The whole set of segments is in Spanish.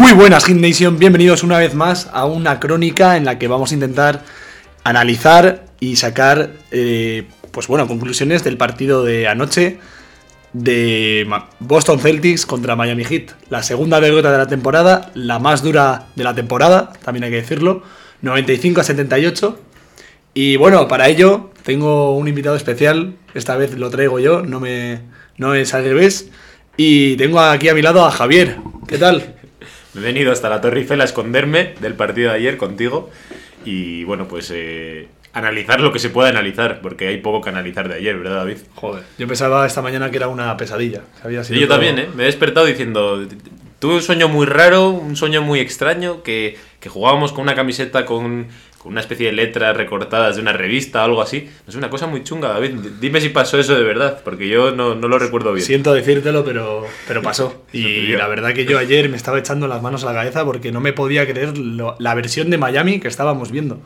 Muy buenas, Hit Nation. Bienvenidos una vez más a una crónica en la que vamos a intentar analizar y sacar, eh, pues bueno, conclusiones del partido de anoche de Boston Celtics contra Miami Heat. La segunda derrota de la temporada, la más dura de la temporada, también hay que decirlo. 95 a 78. Y bueno, para ello tengo un invitado especial. Esta vez lo traigo yo, no, me, no es al revés. Y tengo aquí a mi lado a Javier. ¿Qué tal? Me he venido hasta la Torre Eiffel a esconderme del partido de ayer contigo y bueno, pues eh, analizar lo que se pueda analizar, porque hay poco que analizar de ayer, ¿verdad, David? Joder. Yo pensaba esta mañana que era una pesadilla. había Sí, yo todo- también, ¿eh? Me he despertado diciendo, tuve un sueño muy raro, un sueño muy extraño, que, que jugábamos con una camiseta con, con una especie de letras recortadas de una revista o algo así. Es una cosa muy chunga, David. Dime si pasó eso de verdad, porque yo no, no lo recuerdo bien. Siento decírtelo, pero, pero pasó. Y la verdad que yo ayer me estaba echando las manos a la cabeza porque no me podía creer lo- la versión de Miami que estábamos viendo.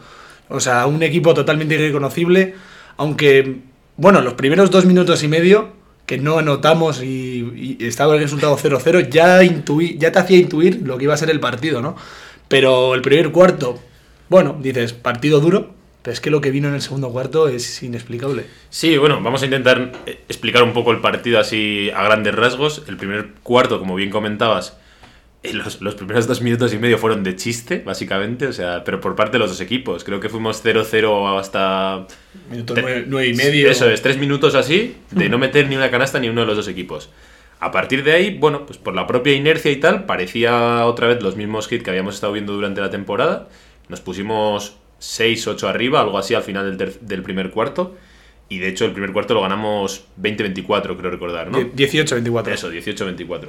O sea, un equipo totalmente irreconocible, aunque, bueno, los primeros dos minutos y medio que no anotamos y, y estaba el resultado 0-0, ya, intuí, ya te hacía intuir lo que iba a ser el partido, ¿no? Pero el primer cuarto, bueno, dices, partido duro, pero es que lo que vino en el segundo cuarto es inexplicable. Sí, bueno, vamos a intentar eh, explicar un poco el partido así a grandes rasgos. El primer cuarto, como bien comentabas, eh, los, los primeros dos minutos y medio fueron de chiste, básicamente, o sea, pero por parte de los dos equipos. Creo que fuimos 0-0 hasta... Minuto Te- nueve, nueve y medio. Eso es, tres minutos así, de no meter ni una canasta ni uno de los dos equipos. A partir de ahí, bueno, pues por la propia inercia y tal, parecía otra vez los mismos hits que habíamos estado viendo durante la temporada. Nos pusimos 6-8 arriba, algo así al final del, del primer cuarto. Y de hecho, el primer cuarto lo ganamos 20-24, creo recordar, ¿no? Die- 18-24. Eso, 18-24.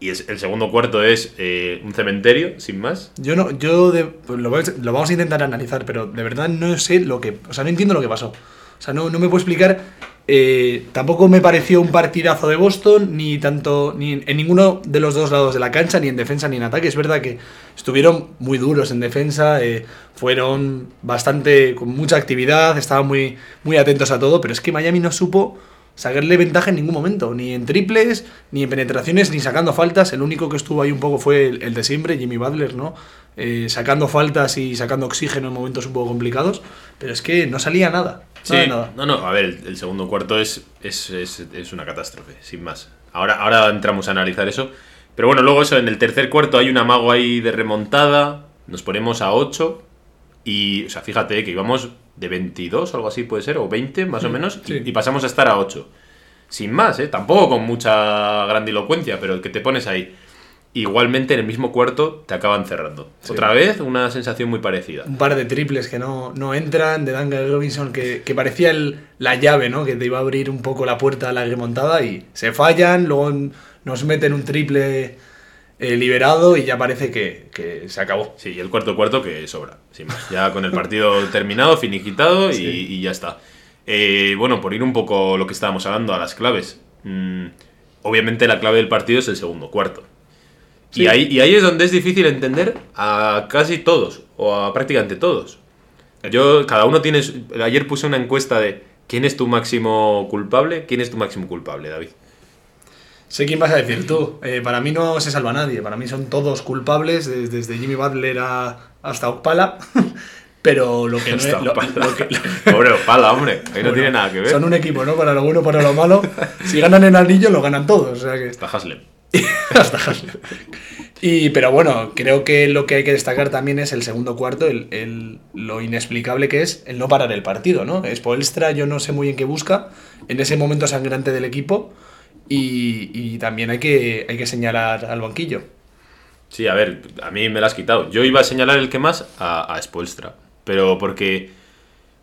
Y es, el segundo cuarto es eh, un cementerio, sin más. Yo no, yo de- pues lo, vamos- lo vamos a intentar analizar, pero de verdad no sé lo que, o sea, no entiendo lo que pasó. O sea, no, no me puedo explicar. Eh, tampoco me pareció un partidazo de Boston, ni tanto, ni en, ninguno de los dos lados de la cancha, ni en defensa ni en ataque. Es verdad que estuvieron muy duros en defensa, eh, fueron bastante, con mucha actividad, estaban muy, muy atentos a todo, pero es que Miami no supo sacarle ventaja en ningún momento, ni en triples, ni en penetraciones, ni sacando faltas. El único que estuvo ahí un poco fue el, el de siempre, Jimmy Butler, ¿no? Eh, sacando faltas y sacando oxígeno en momentos un poco complicados, pero es que no salía nada. Sí, no, no, a ver, el, el segundo cuarto es, es, es, es una catástrofe, sin más. Ahora, ahora entramos a analizar eso. Pero bueno, luego eso, en el tercer cuarto hay un amago ahí de remontada, nos ponemos a 8 y, o sea, fíjate que íbamos de 22 o algo así puede ser, o 20 más o menos, y- sí. y, pasamos a estar a 8. Sin más, ¿eh? Tampoco con mucha grandilocuencia, pero que te pones ahí. Igualmente en el mismo cuarto te acaban cerrando. Sí. Otra vez una sensación muy parecida. Un par de triples que no, no entran, de Duncan Robinson, que, que parecía el- la llave, ¿no? Que te iba a abrir un poco la puerta a la remontada y se fallan, luego nos meten un triple eh, liberado y ya parece que, que se acabó. Sí, y el cuarto cuarto que sobra, sin más. Ya con el partido terminado, finiquitado y, y ya está. Eh, bueno, por ir un poco lo que estábamos hablando a las claves. Mm, obviamente la clave del partido es el segundo cuarto. Sí. Y, ahí, y ahí es donde es difícil entender a casi todos, o a prácticamente todos. Yo, cada uno tiene... Ayer puse una encuesta de ¿quién es tu máximo culpable? ¿Quién es tu máximo culpable, David? Sé quién vas a decir tú. Eh, para mí no se salva nadie. Para mí son todos culpables, des- desde, Jimmy Butler a- hasta Okpala. Pero lo que no es. Lo- Opala. lo que- Pobre Opala, hombre. Ahí no Bueno, tiene nada que ver. Son un equipo, ¿no? Para lo bueno, para lo malo. Si ganan el anillo, lo ganan todos. O sea que. Está Haslem. Y, pero bueno, creo que lo que hay que destacar también es el segundo cuarto, el, lo inexplicable que es el no parar el partido, ¿no? Spoelstra, yo no sé muy bien qué busca en ese momento sangrante del equipo. Y, y también hay que, hay que señalar al banquillo. Sí, a ver, a mí me la has quitado. Yo iba a señalar el que más a, a pero porque,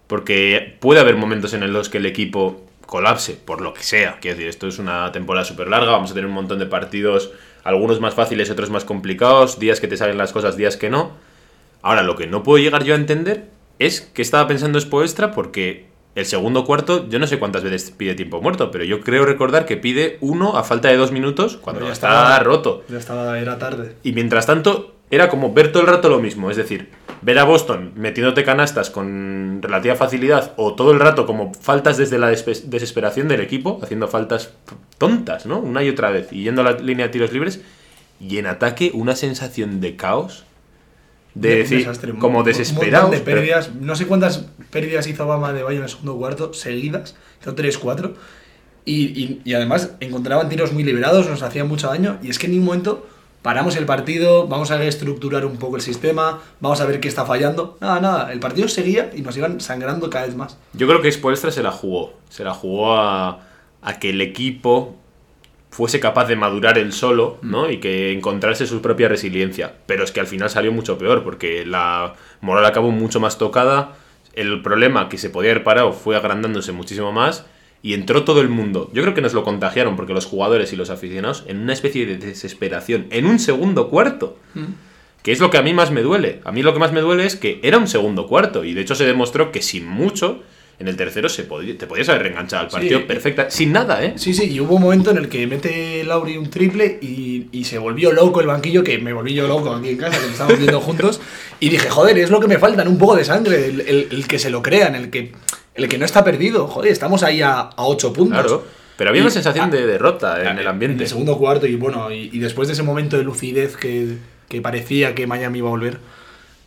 porque puede haber momentos en los que el equipo colapse, por lo que sea. Quiero decir, esto es una temporada súper larga, vamos a tener un montón de partidos, algunos más fáciles, otros más complicados, días que te salen las cosas, días que no. Ahora, lo que no puedo llegar yo a entender es que estaba pensando Spoelstra porque el segundo cuarto, yo no sé cuántas veces pide tiempo muerto, pero yo creo recordar que pide uno a falta de dos minutos cuando ya estaba- roto. Ya estaba, era tarde. Y mientras tanto, era como ver todo el rato lo mismo. Es decir, ver a Boston metiéndote canastas con relativa facilidad o todo el rato como faltas desde la desesperación del equipo, haciendo faltas tontas, ¿no? Una y otra vez, y yendo a la línea de tiros libres. y en ataque una sensación de caos. De decir, desastre, como un desesperados. montón de pero- pérdidas. No sé cuántas pérdidas hizo Obama de Bayo en el segundo cuarto, seguidas. Hizo 3, 4. Y, y- y además encontraban tiros muy liberados, nos hacían mucho daño. Y es que en ningún momento paramos el partido, vamos a reestructurar un poco el sistema, vamos a ver qué está fallando. Nada, nada. El partido seguía y nos iban sangrando cada vez más. Yo creo que Spoelstra se la jugó. Se la jugó a, a que el equipo fuese capaz de madurar él solo, ¿no? Y que encontrase su propia resiliencia. Pero es que al final salió mucho peor, porque la moral acabó mucho más tocada. El problema que se podía haber parado fue agrandándose muchísimo más. Y entró todo el mundo. Yo creo que nos lo contagiaron, porque los jugadores y los aficionados, en una especie de desesperación, en un segundo cuarto. Que es lo que a mí más me duele. A mí lo que más me duele es que era un segundo cuarto. Y de hecho se demostró que sin mucho, en el tercero se podía, te podías haber reenganchado al partido Sí. perfecta. Sin nada, ¿eh? Sí, sí, y hubo un momento en el que mete Lauri un triple y, y se volvió loco el banquillo, que me volví yo loco aquí en casa, que estábamos viendo juntos, y dije, joder, es lo que me faltan, un poco de sangre, el, el- el que se lo crean, el que, el que no está perdido, joder, estamos ahí a, a 8 puntos. Claro. Pero había Y- una sensación ah, de derrota en el ambiente. En el segundo cuarto, y bueno, y, y después de ese momento de lucidez que, que parecía que Miami iba a volver,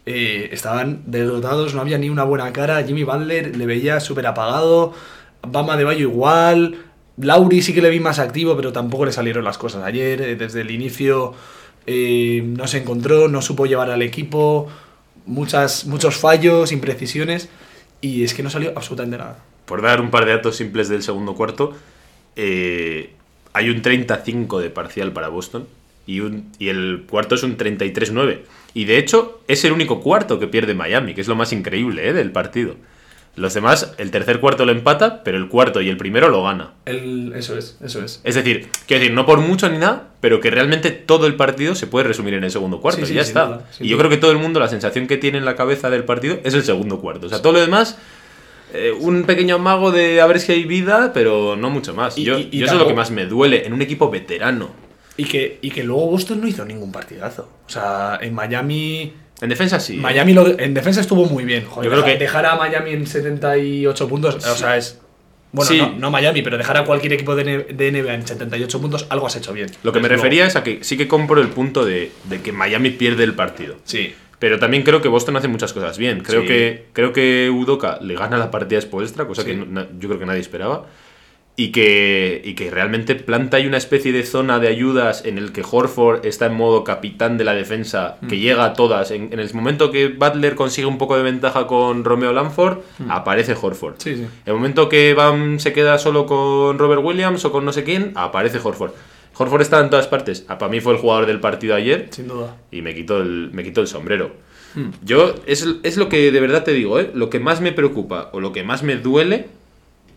eh, estaban derrotados, no había ni una buena cara. Jimmy Butler le veía súper apagado, Bama de Bayo igual. Lauri sí que le vi más activo, pero tampoco le salieron las cosas ayer. eh, Desde el inicio eh, no se encontró, no supo llevar al equipo, muchas, muchos fallos, imprecisiones, y es que no salió absolutamente nada. Por dar un par de datos simples del segundo cuarto, eh, hay un 35 de parcial para Boston y, un, y el cuarto es un 33-9. Y de hecho es el único cuarto que pierde Miami, que es lo más increíble ¿eh? del partido. Los demás, el tercer cuarto lo empata, pero el cuarto y el primero lo gana. El, eso es, eso es. Es decir, quiero decir, no por mucho ni nada, pero que realmente todo el partido se puede resumir en el segundo cuarto Sí, y sí, ya está. duda, y yo duda. creo que todo el mundo, la sensación que tiene en la cabeza del partido es el segundo cuarto. O sea, todo lo demás, eh, un pequeño amago de a ver si hay vida, pero no mucho más. Y- yo y- y yo eso es lo que más me duele en un equipo veterano. Y que, y que luego Boston no hizo ningún partidazo. O sea, en Miami. En defensa sí. ¿eh? Miami lo- en defensa estuvo muy bien. Joder, Yo creo dejar- que- dejar a Miami en 78 puntos, o sea, es. Bueno, Sí. no, no Miami, pero dejar a cualquier equipo de, NBA en 78 puntos, algo has hecho bien. Lo que me luego. refería es a que sí que compro el punto de, de que Miami pierde el partido. Sí. Pero también creo que Boston hace muchas cosas bien. Creo, Sí. que, creo que Udoka le gana la partida a Spoelstra, cosa Sí. que no- yo creo que nadie esperaba. Y que, y que realmente planta ahí una especie de zona de ayudas en el que Horford está en modo capitán de la defensa, Mm. que llega a todas. En, en el momento que Butler consigue un poco de ventaja con Romeo Lanford, aparece Horford. Mm. Sí, sí. En el momento que Bam se queda solo con Robert Williams o con no sé quién, aparece Horford. Horford está en todas partes. Ah, para mí fue el jugador del partido ayer Sin duda. y me quito el, me quito el sombrero. Hmm. Yo, es, es lo que de verdad te digo, ¿eh? lo que más me preocupa o lo que más me duele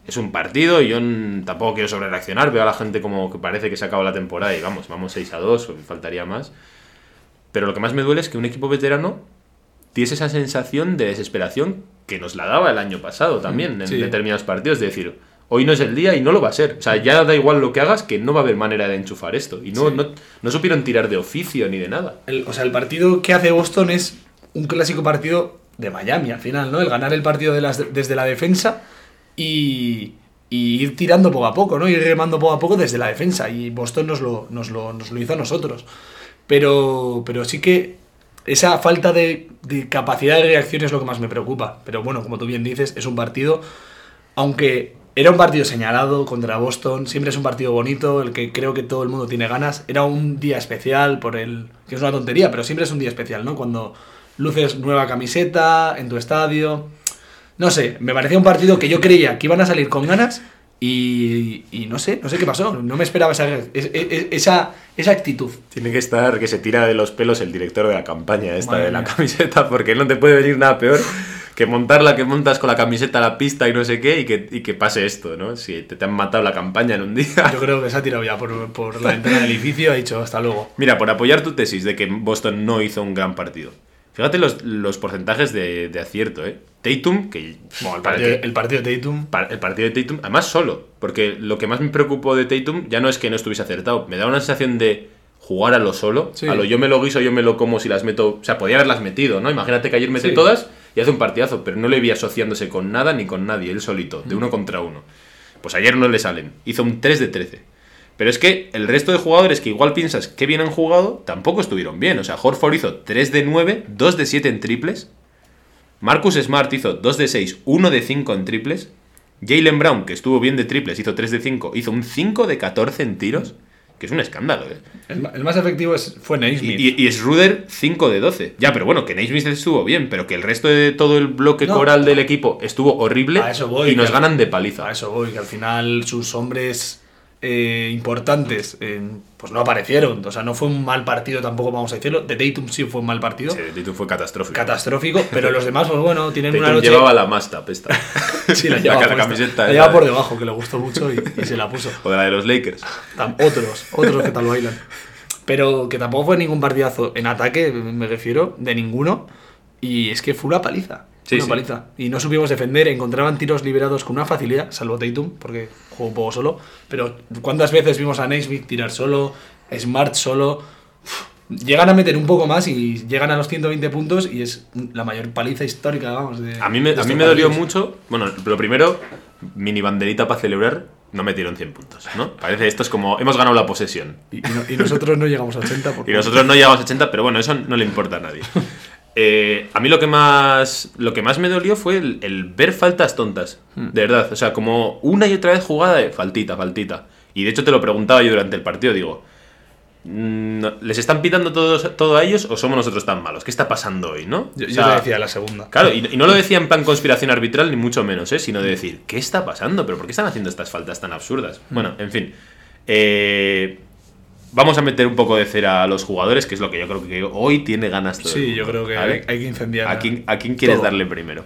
es un partido y yo tampoco quiero sobrereaccionar, veo a la gente como que parece que se acaba la temporada y vamos, vamos 6 a 2, o faltaría más. Pero lo que más me duele es que un equipo veterano tiene esa sensación de desesperación que nos la daba el año pasado también en sí. determinados partidos, de decir, hoy no es el día y no lo va a ser. O sea, ya da igual lo que hagas, que no va a haber manera de enchufar esto. Y no, Sí. no, no supieron tirar de oficio ni de nada. El- o sea, el partido que hace Boston es un clásico partido de Miami al final, ¿no? El ganar el partido de las- desde la defensa y, ir tirando poco a poco, ¿no? Ir remando poco a poco desde la defensa. Y Boston nos lo, nos lo, nos lo hizo a nosotros. Pero, pero sí que esa falta de, de capacidad de reacción es lo que más me preocupa. Pero bueno, como tú bien dices, es un partido, aunque era un partido señalado contra Boston, siempre es un partido bonito, el que creo que todo el mundo tiene ganas. Era un día especial por el... que es una tontería, pero siempre es un día especial, ¿no? Cuando luces nueva camiseta en tu estadio. No sé, me parecía un partido que yo creía que iban a salir con ganas y, y no sé, no sé qué pasó. No me esperaba esa, es- es- esa, esa actitud. Tiene que estar que se tira de los pelos el director de la campaña esta Madre de la mía. camiseta, porque no te puede venir nada peor que montar la que montas con la camiseta a la pista y no sé qué y que, y que pase esto, ¿no? Si te, te han matado la campaña en un día. Yo creo que se ha tirado ya por, por la ventana del edificio, ha dicho hasta luego. Mira, por apoyar tu tesis de que Boston no hizo un gran partido. Fíjate los, los porcentajes de, de acierto, ¿eh? Tatum, que... Bueno, el partido, el partido de Tatum. pa- el partido de Tatum, además solo, porque lo que más me preocupó de Tatum ya no es que no estuviese acertado, me da una sensación de jugar a lo solo, Sí. a lo yo me lo guiso, yo me lo como si las meto, o sea, podía haberlas metido, ¿no? Imagínate que ayer mete Sí. todas y hace un partidazo, pero no le vi asociándose con nada ni con nadie, él solito, de uno contra uno. Pues ayer no le salen, hizo un 3 de 13. Pero es que el resto de jugadores que igual piensas que bien han jugado, tampoco estuvieron bien. O sea, Horford hizo 3 de 9, 2 de 7 en triples. Marcus Smart hizo 2 de 6, 1 de 5 en triples. Jalen Brown, que estuvo bien de triples, hizo 3 de 5, hizo un 5 de 14 en tiros. Que es un escándalo, ¿eh? El, el más efectivo es, fue Naismith. Y, y, y Schroeder 5 de 12. Ya, pero bueno, que Naismith estuvo bien, pero que el resto de todo el bloque No. coral del equipo estuvo horrible A eso voy, y nos ganan de paliza. A eso voy, que al final sus hombres eh, importantes eh, pues no aparecieron. O sea, no fue un mal partido tampoco, vamos a decirlo. De Tatum sí fue un mal partido. Sí, Tatum fue catastrófico. Catastrófico, pero los demás, pues bueno, tienen Tatum una noche. llevaba la mastap esta. Sí, la llevaba, la puesta. camiseta. La esa llevaba por de- debajo, que le gustó mucho y, y se la puso. O de la de los Lakers. Tam- Otros, otros que tal bailan. Pero que tampoco fue ningún partidazo en ataque, me refiero, de ninguno. Y es que fue una paliza. Sí, una sí. paliza. Y no supimos defender, encontraban tiros liberados con una facilidad, salvo Tatum, porque jugó un poco solo. Pero ¿cuántas veces vimos a Naismith tirar solo, Smart solo? Llegan a meter un poco más y llegan a los 120 puntos y es la mayor paliza histórica, vamos. De, A mí me, a mí me dolió mucho. Bueno, lo primero, mini banderita para celebrar. No metieron 100 puntos, ¿no? Parece esto es como. Hemos ganado la posesión. Y, y no- y nosotros no llegamos a 80. por Y nosotros no llegamos a 80, pero bueno, eso no le importa a nadie. Eh, a mí lo que más lo que más me dolió fue el, el ver faltas tontas, de verdad. O sea, como una y otra vez jugada de faltita, faltita. Y de hecho te lo preguntaba yo durante el partido, digo, mm, ¿les están pitando todos, todo a ellos o somos nosotros tan malos? ¿Qué está pasando hoy, no? Yo, O yo sea, te decía la segunda. Claro, y, y no lo decía en plan conspiración arbitral, ni mucho menos, ¿eh? sino de decir, ¿qué está pasando? ¿Pero por qué están haciendo estas faltas tan absurdas? Bueno, en fin. Eh, vamos a meter un poco de cera a los jugadores, que es lo que yo creo que hoy tiene ganas todo Sí, yo creo que ¿vale? hay, hay que incendiar. ¿A quién, a quién quieres todo. darle primero?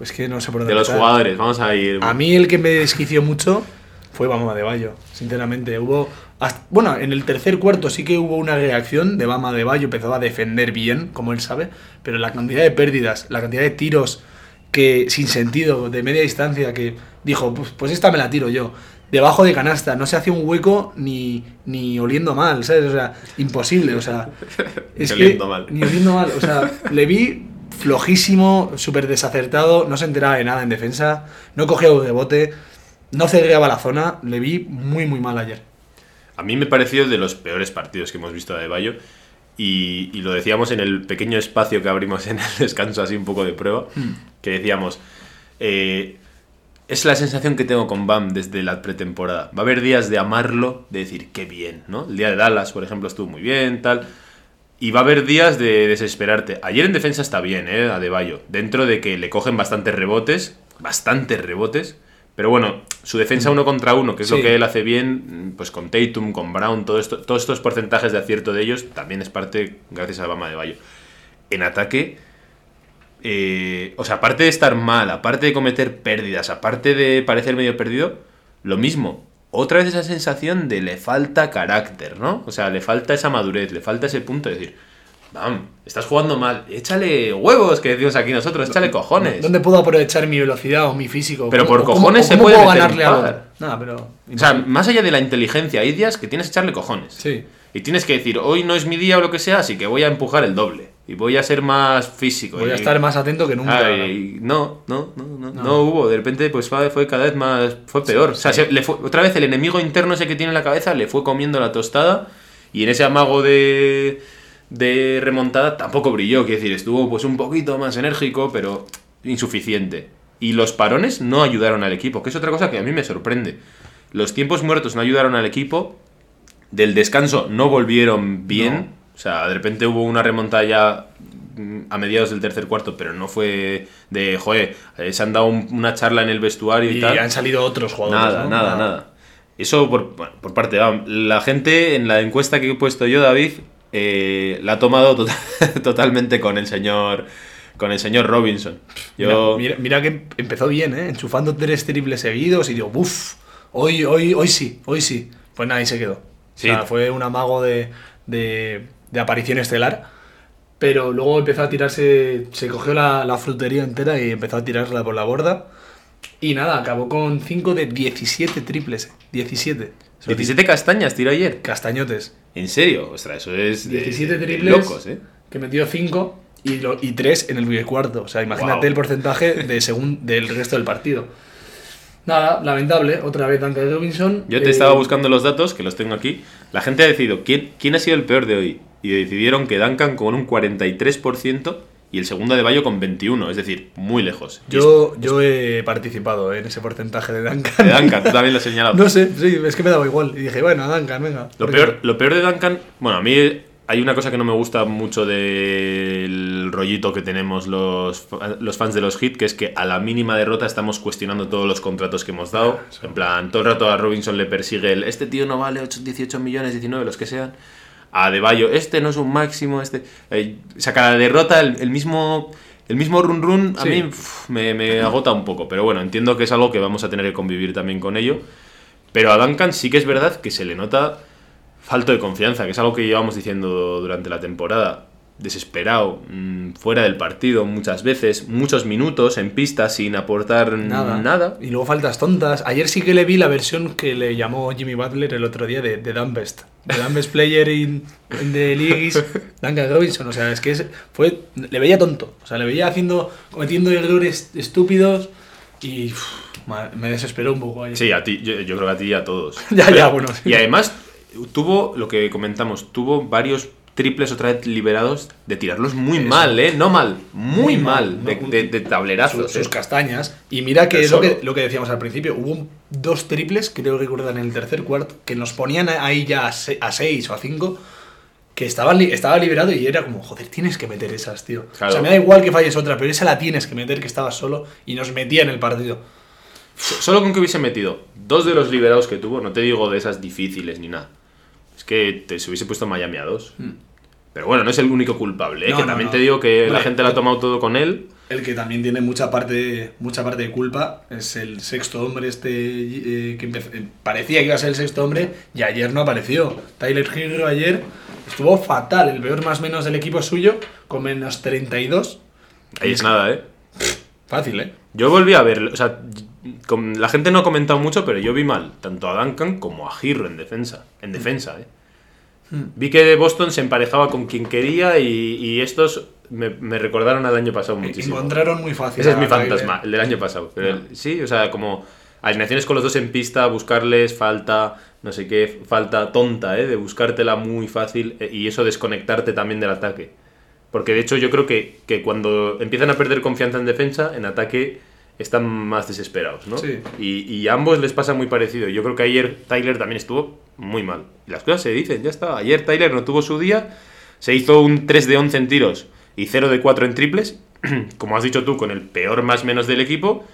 Es que no sé por dónde De los empezar. jugadores, vamos a ir. A mí el que me desquició mucho fue Bama de Bayo, sinceramente. Hubo. hasta- bueno, en el tercer cuarto sí que hubo una reacción de Bama de Bayo, empezó a defender bien, como él sabe, pero la cantidad de pérdidas, la cantidad de tiros que sin sentido, de media distancia, que dijo, pues, pues esta me la tiro yo. Debajo de canasta, no se hacía un hueco ni, ni oliendo mal, ¿sabes? O sea, imposible, o sea. Ni que- oliendo mal. Ni oliendo mal, o sea, le vi flojísimo, súper desacertado, no se enteraba de nada en defensa, no cogía de bote, no cerraba la zona, le vi muy, muy mal ayer. A mí me pareció de los peores partidos que hemos visto de Bayo. Y, y lo decíamos en el pequeño espacio que abrimos en el descanso, así un poco de prueba, que decíamos, eh, es la sensación que tengo con Bam desde la pretemporada. Va a haber días de amarlo, de decir, qué bien, ¿no? El día de Dallas, por ejemplo, estuvo muy bien, tal. Y va a haber días de desesperarte. Ayer en defensa está bien, ¿eh? A De Bayo. Dentro de que le cogen bastantes rebotes, bastantes rebotes. Pero bueno, su defensa uno contra uno, que es lo que él hace bien, pues con Tatum, con Brown, todo esto, todos estos porcentajes de acierto de ellos, también es parte gracias a Bama de Bayo. En ataque, eh, o sea, aparte de estar mal, aparte de cometer pérdidas, aparte de parecer medio perdido, lo mismo. Otra vez esa sensación de le falta carácter, ¿no? O sea, le falta esa madurez, le falta ese punto de decir, Bam, estás jugando mal, échale huevos, que decimos aquí nosotros, échale cojones. ¿Dónde puedo aprovechar mi velocidad o mi físico? Pero ¿Cómo- por cojones se puede ganarle par. Nada, pero... O sea, más allá de la inteligencia, hay días que tienes que echarle cojones. Sí. Y tienes que decir, hoy no es mi día o lo que sea, así que voy a empujar el doble. Y voy a ser más físico. Voy a estar más atento que nunca. Ay, no, no, no, no, No. no hubo. De repente, pues fue, fue cada vez más. Fue peor. o sea, se- le fue- otra vez el enemigo interno ese que tiene en la cabeza le fue comiendo la tostada. Y en ese amago de, de remontada tampoco brilló. Quiero decir, estuvo pues un poquito más enérgico, pero insuficiente. Y los parones no ayudaron al equipo, que es otra cosa que a mí me sorprende. Los tiempos muertos no ayudaron al equipo. Del descanso no volvieron bien. O sea, de repente hubo una remontada ya mm, a mediados del tercer cuarto, pero no fue de, joder, eh, se han dado un- una charla en el vestuario y, Y tal. han salido otros jugadores. Nada, ¿no? nada, nada. Eso por, bueno, por parte de Bam. La gente en la encuesta que he puesto yo, David, eh, la ha tomado tota- totalmente con el señor con el señor Robinson. Yo, Mira, mira, mira que empezó bien, ¿eh? Enchufando tres triples seguidos y digo, uff, hoy, hoy, hoy sí, hoy sí. Pues nada, ahí se quedó. Sí. O sea, fue un amago de, de, de aparición estelar. Pero luego empezó a tirarse, se cogió la, la frutería entera y empezó a tirarla por la borda. Y nada, acabó con 5 de 17 triples. eh, 17. Son 17 castañas tiró ayer. Castañotes. ¿En serio? Ostras, eso es de, 17 de triples. locos, ¿eh? Que metió 5 y, lo- y 3 en el primer cuarto. O sea, imagínate el porcentaje de segun, del resto del partido. Nada, lamentable, otra vez Duncan Robinson. Yo te Eh, estaba buscando los datos, que los tengo aquí. La gente ha decidido quién, quién ha sido el peor de hoy. Y decidieron que Duncan con un 43% y el segundo de Bayo con 21%. Es decir, muy lejos. Yo, yo he participado en ese porcentaje de Duncan. De Duncan, tú también lo has señalado. No sé, sí, es que me daba igual. Y dije, bueno, Duncan, venga. Lo peor, lo peor de Duncan, bueno, a mí hay una cosa que no me gusta mucho del rollito que tenemos los, los fans de los hits, que es que a la mínima derrota estamos cuestionando todos los contratos que hemos dado. En plan, todo el rato a Robinson le persigue el, este tío no vale 8, 18 millones, 19, los que sean. A De Bayo, este no es un máximo, este... eh, o sea, cada derrota, el, el mismo... El mismo run run a Sí. mí me agota un poco, pero bueno, entiendo que es algo que vamos a tener que convivir también con ello. Pero a Duncan sí que es verdad que se le nota falto de confianza, que es algo que llevamos diciendo durante la temporada. Desesperado, mm, fuera del partido muchas veces, muchos minutos en pista sin aportar Nada. nada. Y luego faltas tontas. Ayer sí que le vi la versión que le llamó Jimmy Butler el otro día de, de Dumbest. De Dumbest Player in, in the Leagues, Duncan Robinson. O sea, es que es- fue, le veía tonto. O sea, le veía haciendo, cometiendo errores estúpidos y me desesperó un poco ayer. Sí, a ti, yo, yo creo que a ti y a todos. Ya, ya, bueno, sí. Y además, tuvo, lo que comentamos, tuvo varios triples otra vez liberados de tirarlos muy Eso. mal, ¿eh? No mal, muy, Muy mal, mal, de, ¿no? de- de tablerazos. sus, sus ¿eh? castañas. Y mira que es lo que, lo que decíamos al principio. Hubo dos triples, creo que recuerdan en el tercer cuarto, que nos ponían ahí ya a 6 o a 5, que estaban li- estaba liberado y era como, joder, tienes que meter esas, tío. Claro. O sea, me da igual que falles otra, pero esa la tienes que meter, que estabas solo y nos metía en el partido. Solo con que hubiese metido dos de los liberados que tuvo, no te digo de esas difíciles ni nada. Es que te, se hubiese puesto Miami a dos. Pero bueno, no es el único culpable, ¿eh? No, que no, también no. te digo que la gente la ha tomado todo con él. El que también tiene mucha parte, mucha parte de culpa es el sexto hombre este eh, que eh, parecía que iba a ser el sexto hombre y ayer no apareció. Tyler Hero ayer estuvo fatal, el peor más menos del equipo suyo con menos 32. Ahí es nada, ¿eh? Fácil, ¿eh? Yo volví a ver, o sea, la gente no ha comentado mucho, pero yo vi mal tanto a Duncan como a Girro en defensa. En defensa, ¿eh? Vi que Boston se emparejaba con quien quería y, y estos me, me recordaron al año pasado muchísimo. Encontraron muy fácil. Ese es mi fantasma, el del año pasado. Pero Ya. el- sí, o sea, como alineaciones con los dos en pista, buscarles falta, no sé qué, falta tonta, ¿eh? De buscártela muy fácil eh, y eso desconectarte también del ataque. Porque de hecho yo creo que, que cuando empiezan a perder confianza en defensa, en ataque están más desesperados, ¿no? Sí. Y, y a ambos les pasa muy parecido. Yo creo que ayer Tyler también estuvo muy mal. Y las cosas se dicen, ya está. Ayer Tyler no tuvo su día, se hizo un 3 de 11 en tiros y 0 de 4 en triples, como has dicho tú, con el peor más menos del equipo.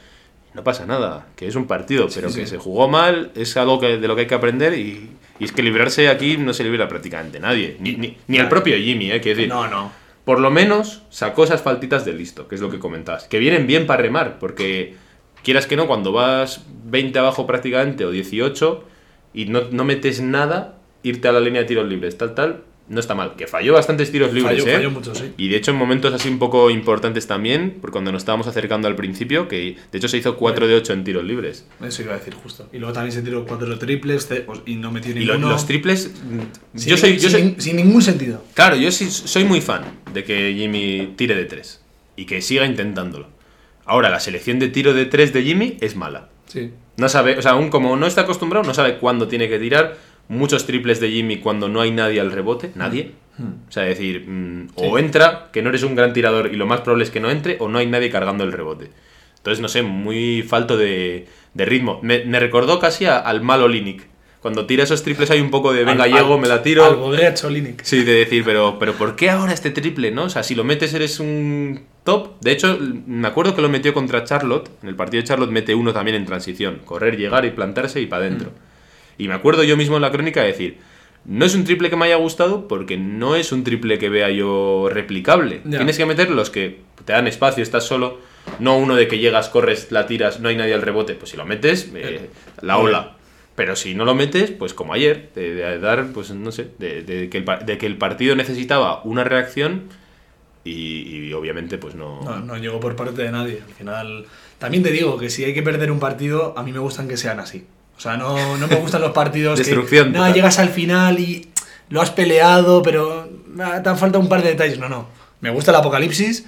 No pasa nada, que es un partido, pero sí. que se jugó mal, es algo que, de lo que hay que aprender y, y es que librarse aquí no se libra prácticamente nadie, ni, ni, ni el propio Jimmy, ¿eh? Decir, No, no. Por lo menos sacó esas faltitas de listo, que es lo que comentabas. Que vienen bien para remar, porque quieras que no, cuando vas 20 abajo prácticamente o 18 y no, no metes nada, irte a la línea de tiros libres, tal, tal, no está mal. Que falló bastantes tiros libres, Falló, ¿eh? falló mucho, sí. Y de hecho en momentos así un poco importantes también, por cuando nos estábamos acercando al principio, que de hecho se hizo 4 de 8 en tiros libres. Eso iba a decir justo. Y luego también se tiró cuatro triples ce- pues, y no metió Y lo- ninguno. los triples... Sin yo soy... sin, sin ningún sentido. Claro, yo sí soy muy fan de que Jimmy tire de 3 y que siga intentándolo. Ahora, la selección de tiro de 3 de Jimmy es mala. Sí. No sabe, o sea, aún como no está acostumbrado, no sabe cuándo tiene que tirar. Muchos triples de Jimmy cuando no hay nadie al rebote, nadie. O sea, decir, mm, o entra, que no eres un gran tirador y lo más probable es que no entre, o no hay nadie cargando el rebote. Entonces, no sé, muy falto de, de ritmo. Me, me recordó casi a- al malo Linick. Cuando tira esos triples hay un poco de, venga, Al- llego, al- me la tiro. Al borracho Linick. Sí, de decir, pero, pero ¿por qué ahora este triple, no? O sea, si lo metes eres un top. De hecho, me acuerdo que lo metió contra Charlotte. En el partido de Charlotte mete uno también en transición. Correr, llegar y plantarse y para adentro. Y me acuerdo yo mismo en la crónica de decir, no es un triple que me haya gustado porque no es un triple que vea yo replicable. Tienes que meter los que te dan espacio, estás solo. No uno de que llegas, corres, la tiras, no hay nadie al rebote. Pues si lo metes, eh, la ola. Pero si no lo metes, pues como ayer, de, de dar, pues no sé, de, de que el, de que el partido necesitaba una reacción y, y obviamente pues no... No, no llegó por parte de nadie. Al final, también te digo que si hay que perder un partido, a mí me gustan que sean así. O sea, no, no me gustan los partidos Destrucción que nada, total. llegas al final y lo has peleado, pero ah, te han faltado un par de detalles. No, no. Me gusta el apocalipsis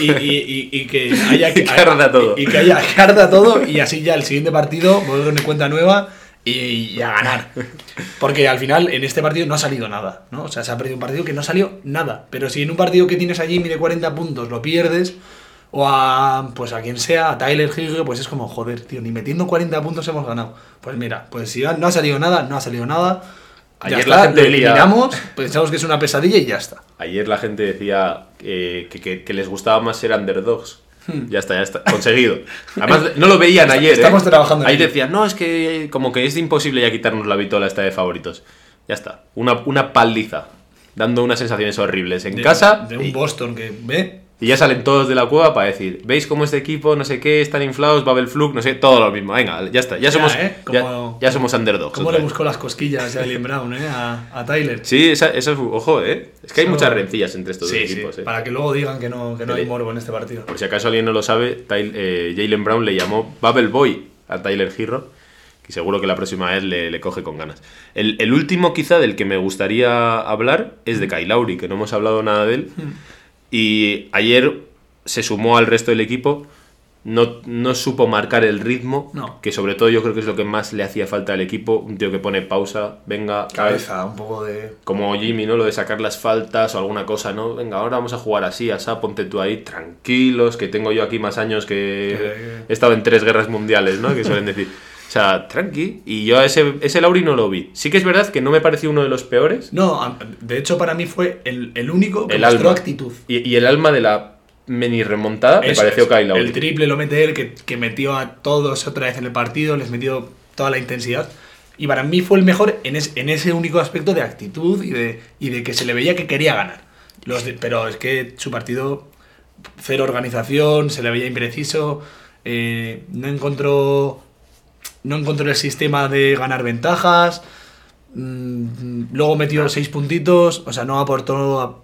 y, y- y- y que haya Que arda todo. Y, que haya que arda todo y así ya el siguiente partido volver en cuenta nueva y, y a ganar. Porque al final en este partido no ha salido nada, ¿no? O sea, se ha perdido un partido que no salió nada. Pero si en un partido que tienes allí mide 40 puntos lo pierdes, o a, pues a quien sea, a Tyler Hill, pues es como, joder, tío, ni metiendo 40 puntos hemos ganado. Pues mira, pues si no ha salido nada, no ha salido nada. Ya Ayer está, la gente decía- eliminamos, pensamos que es una pesadilla y ya está. Ayer la gente decía eh, que, que- que les gustaba más ser underdogs. Hmm. Ya está, ya está. Conseguido. Además, no lo veían ayer. ¿eh? estamos trabajando en Ahí decían, no, es que como que es imposible ya quitarnos la vitola esta de favoritos. Ya está. Una, una paliza. Dando unas sensaciones horribles en De- casa. De un y, Boston que ve. Y ya salen todos de la cueva para decir, ¿veis cómo este equipo, no sé qué, están inflados, Babel Fluke, no sé, todo lo mismo. Venga, ya está. Ya Ya, somos, ¿eh? ya, Como- ya somos underdogs. ¿Cómo le buscó las cosquillas a Alien Brown, eh? A, a Tyler. Sí, esa, eso es, ojo, ¿eh? Es que hay muchas rencillas entre estos Sí, dos sí, equipos, ¿eh? Para que luego digan que no, que no hay morbo en este partido. Por si acaso alguien no lo sabe, Tyl- eh, Jalen Brown le llamó Bubble Boy a Tyler Hero, y seguro que la próxima vez le, le coge con ganas. El, el último quizá del que me gustaría hablar es de Kyle Lowry, que no hemos hablado nada de él, y ayer se sumó al resto del equipo, no, no supo marcar el ritmo, No. que sobre todo yo creo que es lo que más le hacía falta al equipo, un tío que pone pausa, venga, Cabeza, un poco de. como Jimmy, ¿no? Lo de sacar las faltas o alguna cosa, ¿no? Venga, ahora vamos a jugar así, asá, ponte tú ahí, tranquilos, que tengo yo aquí más años que Que- he estado en tres guerras mundiales, ¿no? Que suelen decir. O sea, tranqui. Y yo a ese, ese Lauri no lo vi. Sí que es verdad que no me pareció uno de los peores. No, de hecho para mí fue el, el único que El mostró alma. actitud. Y, y el alma de la mini remontada me pareció. Kyle Lowry. El triple lo mete él, que, que metió a todos otra vez en el partido, les metió toda la intensidad. Y para mí fue el mejor en, es- en ese único aspecto de actitud y de, y de que se le veía que quería ganar. Los de- pero es que su partido, cero organización, se le veía impreciso, eh, no encontró no encontró el sistema de ganar ventajas. mm, luego metió seis puntitos, o sea, no aportó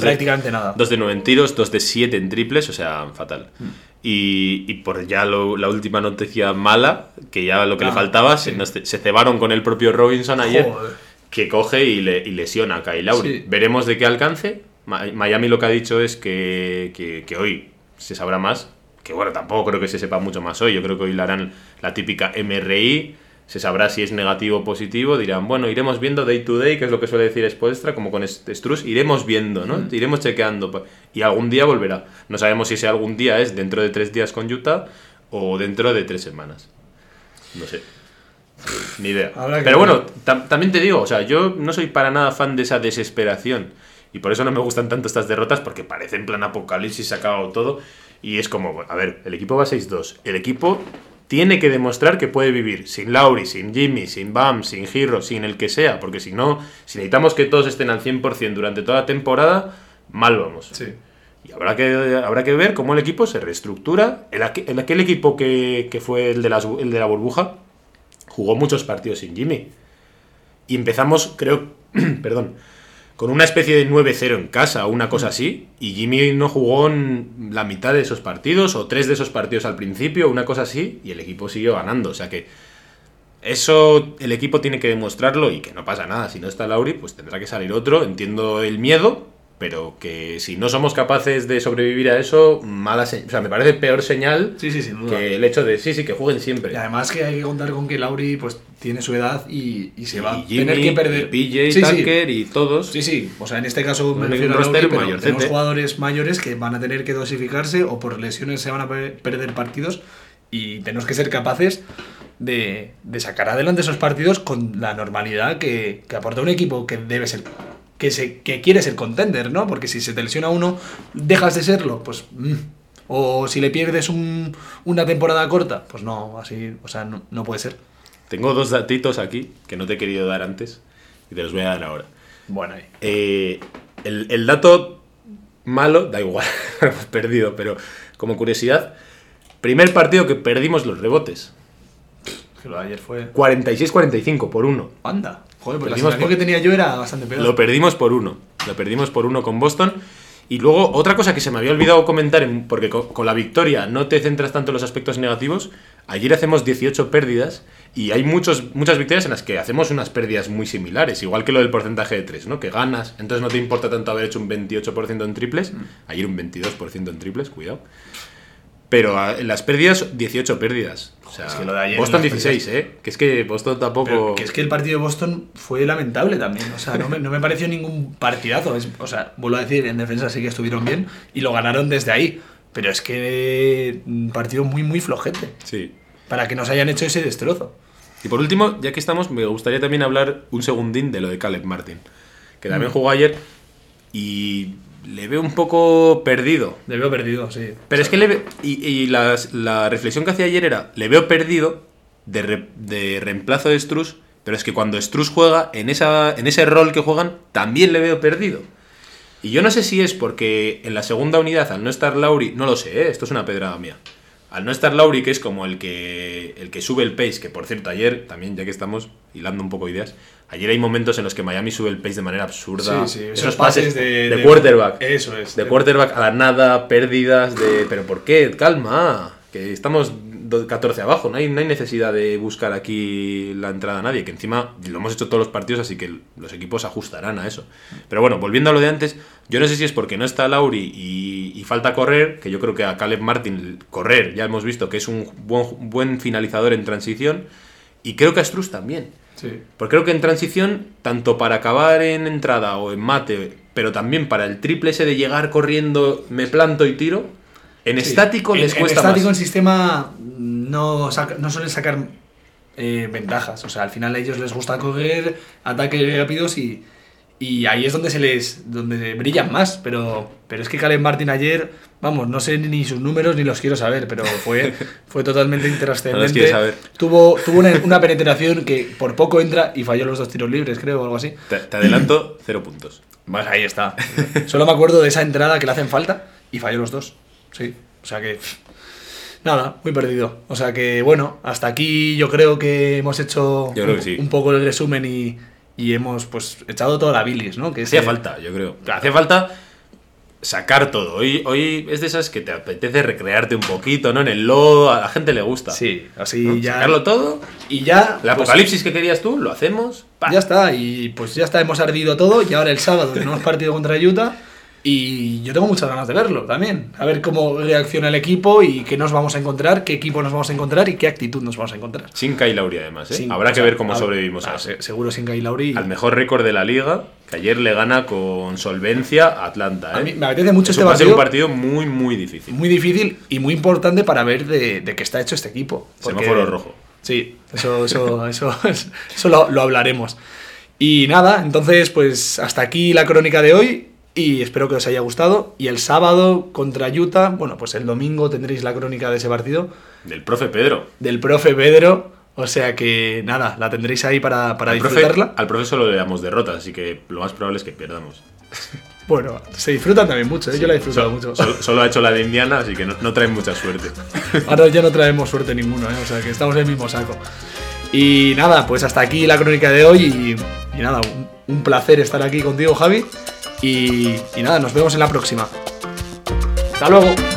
de- prácticamente nada. Dos de 9 en tiros, dos de 7 en triples, o sea, fatal. Mm. Y, y por ya lo- la última noticia mala, que ya lo que Ah, le faltaba, sí. se, se cebaron con el propio Robinson ayer, Joder. que coge y, le, y lesiona a Kyle Lowry. Sí. Veremos de qué alcance. Miami lo que ha dicho es que, que- que hoy se sabrá más. Que bueno, tampoco creo que se sepa mucho más hoy. Yo creo que hoy le harán la típica MRI. Se sabrá si es negativo o positivo. Dirán, bueno, iremos viendo day to day, que es lo que suele decir Spoelstra, como con Struz. Iremos viendo, ¿no? Mm. Iremos chequeando. pa- Y algún día volverá. No sabemos si ese algún día es dentro de tres días con Utah o dentro de tres semanas. No sé. Ni idea. Pero bueno, tam- también te digo, o sea, yo no soy para nada fan de esa desesperación. Y por eso no me gustan tanto estas derrotas, porque parece en plan apocalipsis, se ha acabado todo. Y es como, a ver, el equipo va 6-2. El equipo tiene que demostrar que puede vivir sin Lauri, sin Jimmy, sin Bam, sin Hero, sin el que sea. Porque si no, si necesitamos que todos estén al 100% durante toda la temporada, mal vamos. Sí. Y habrá que, habrá que ver cómo el equipo se reestructura. El, aqu- el aquel equipo que, que fue el de, las el de la burbuja jugó muchos partidos sin Jimmy. Y empezamos, creo, perdón, con una especie de 9-0 en casa o una cosa así. Y Jimmy no jugó en la mitad de esos partidos o tres de esos partidos al principio, una cosa así. Y el equipo siguió ganando. O sea que eso el equipo tiene que demostrarlo y que no pasa nada. Si no está Lauri, pues tendrá que salir otro. Entiendo el miedo, pero que si no somos capaces de sobrevivir a eso, mala se- O sea, me parece peor señal Sí, sí, sin duda. que el hecho de sí, sí, que jueguen siempre. Y además que hay que contar con que Lauri pues tiene su edad y, y se va a tener que perder. y PJ, sí, sí. Tucker y todos. Sí, sí, o sea, en este caso me refiero a Lauri, pero tenemos jugadores mayores que van a tener que dosificarse o por lesiones se van a pe- perder partidos y tenemos que ser capaces de, de sacar adelante esos partidos con la normalidad que, que aporta un equipo que debe ser que se que quiere ser contender, ¿no? Porque si se te lesiona uno, dejas de serlo, pues mm. o si le pierdes un- una temporada corta, pues no, así, o sea, no, no puede ser. Tengo dos datitos aquí que no te he querido dar antes y te los voy a dar ahora. Bueno, ahí. Eh, el, el dato malo, da igual, hemos perdido, pero como curiosidad, primer partido que perdimos los rebotes. Que lo de ayer fue. 46-45 por uno. Anda. Joder, pues Perdimos por- que tenía yo era bastante peor. Lo perdimos por uno. Lo perdimos por uno con Boston. Y luego, otra cosa que se me había olvidado comentar, en- porque co- con, la victoria no te centras tanto en los aspectos negativos, ayer hacemos 18 pérdidas y hay muchos, muchas victorias en las que hacemos unas pérdidas muy similares, igual que lo del porcentaje de 3, ¿no? Que ganas, entonces no te importa tanto haber hecho un 28% en triples, ayer un 22% en triples, cuidado. Pero ah, en las pérdidas, 18 pérdidas. O sea, Es que lo de ayer Boston en las 16, ¿eh? Que es que Boston tampoco... Pero que es que el partido de Boston fue lamentable también. O sea, no me, no me pareció ningún partidazo. Es- o sea, vuelvo a decir, en defensa sí que estuvieron bien y lo ganaron desde ahí. Pero es que un partido muy, muy flojete. Sí. Para que nos hayan hecho ese destrozo. Y por último, ya que estamos, me gustaría también hablar un segundín de lo de Caleb Martin. Que también jugó ayer y le veo un poco perdido. Le veo perdido, sí. Pero es que le ve- y, y las- la reflexión que hacía ayer era, le veo perdido de, re- de reemplazo de Struz, pero es que cuando Struz juega, en, esa, en ese rol que juegan, también le veo perdido. Y yo no sé si es porque en la segunda unidad, al no estar Lauri, no lo sé, ¿eh? esto es una pedrada mía. Al no estar Lauri, que es como el que, el que sube el pace, que por cierto, ayer, también ya que estamos hilando un poco ideas, ayer hay momentos en los que Miami sube el pace de manera absurda. Sí, sí, Esos esos pases pases de, de- de- quarterback. Eso es. De De- quarterback a la nada, pérdidas de... ¿Pero por qué? Calma, que estamos do- 14 abajo, no hay, no hay necesidad de buscar aquí la entrada a nadie, que encima lo hemos hecho todos los partidos, así que los equipos ajustarán a eso. Pero bueno, volviendo a lo de antes, yo no sé si es porque no está Lauri y, y falta correr, que yo creo que a Caleb Martin correr ya hemos visto que es un buen, buen finalizador en transición, y creo que a Struz también. Sí. Porque creo que en transición, tanto para acabar en entrada o en mate, pero también para el triple ese de llegar corriendo, me planto y tiro, en Sí. estático En- les en cuesta estático en más. sistema no, saca- no suelen sacar eh, ventajas. O sea, al final a ellos les gusta coger ataques rápidos y, y ahí es donde se les donde brillan más. Pero, pero es que Caleb Martin ayer, vamos, no sé ni sus números ni los quiero saber, pero fue, fue totalmente intrascendente. saber. Tuvo, tuvo una, una penetración que por poco entra y falló los dos tiros libres, creo, o algo así. Te, te adelanto, cero puntos. Pues ahí está. Solo me acuerdo de esa entrada que le hacen falta y falló los dos. Sí. O sea que. Nada, muy perdido. O sea que, bueno, hasta aquí yo creo que hemos hecho sí. un poco el resumen y, y hemos pues echado toda la bilis, ¿no? Que Hacía ese- falta, yo creo. Hacía falta sacar todo. Hoy, hoy es de esas que te apetece recrearte un poquito, ¿no? En el lodo, a la gente le gusta. Sí, así ¿no? ya. Sacarlo todo. Y ya. El pues, apocalipsis que querías tú, lo hacemos. Ya está, y pues ya está, hemos ardido todo. Y ahora el sábado tenemos partido contra Utah. Y yo tengo muchas ganas de verlo también. A ver cómo reacciona el equipo y qué nos vamos a encontrar, qué equipo nos vamos a encontrar y qué actitud nos vamos a encontrar. Sin Kyle Lauri, además. ¿eh? Sin- Habrá o que ver cómo a- sobrevivimos a eso. se- Seguro sin Kyle Lauri. Al mejor récord de la liga, que ayer le gana con solvencia a Atlanta. ¿eh? A mí me apetece mucho Eso este va a ser partido. un partido muy, muy difícil. Muy difícil y muy importante para ver de, de qué está hecho este equipo. porque- Semáforo rojo. Sí, eso, eso, eso, eso lo, lo hablaremos. Y nada, entonces, pues hasta aquí la crónica de hoy. Y espero que os haya gustado. Y el sábado contra Utah, bueno, pues el domingo tendréis la crónica de ese partido Del profe Pedro. del profe Pedro. O sea que nada, la tendréis ahí para, para al, profe, disfrutarla. al profe solo le damos derrotas, así que lo más probable es que perdamos. Bueno, se disfrutan también mucho, ¿eh? yo la he disfrutado mucho. sol- solo ha hecho la de Indiana, así que no, no trae mucha suerte. Ahora ya no traemos suerte ninguno, ¿eh? o sea que estamos en el mismo saco. Y nada, pues hasta aquí la crónica de hoy y, y nada, un, un placer estar aquí contigo Javi y, nada, nos vemos en la próxima. Hasta luego.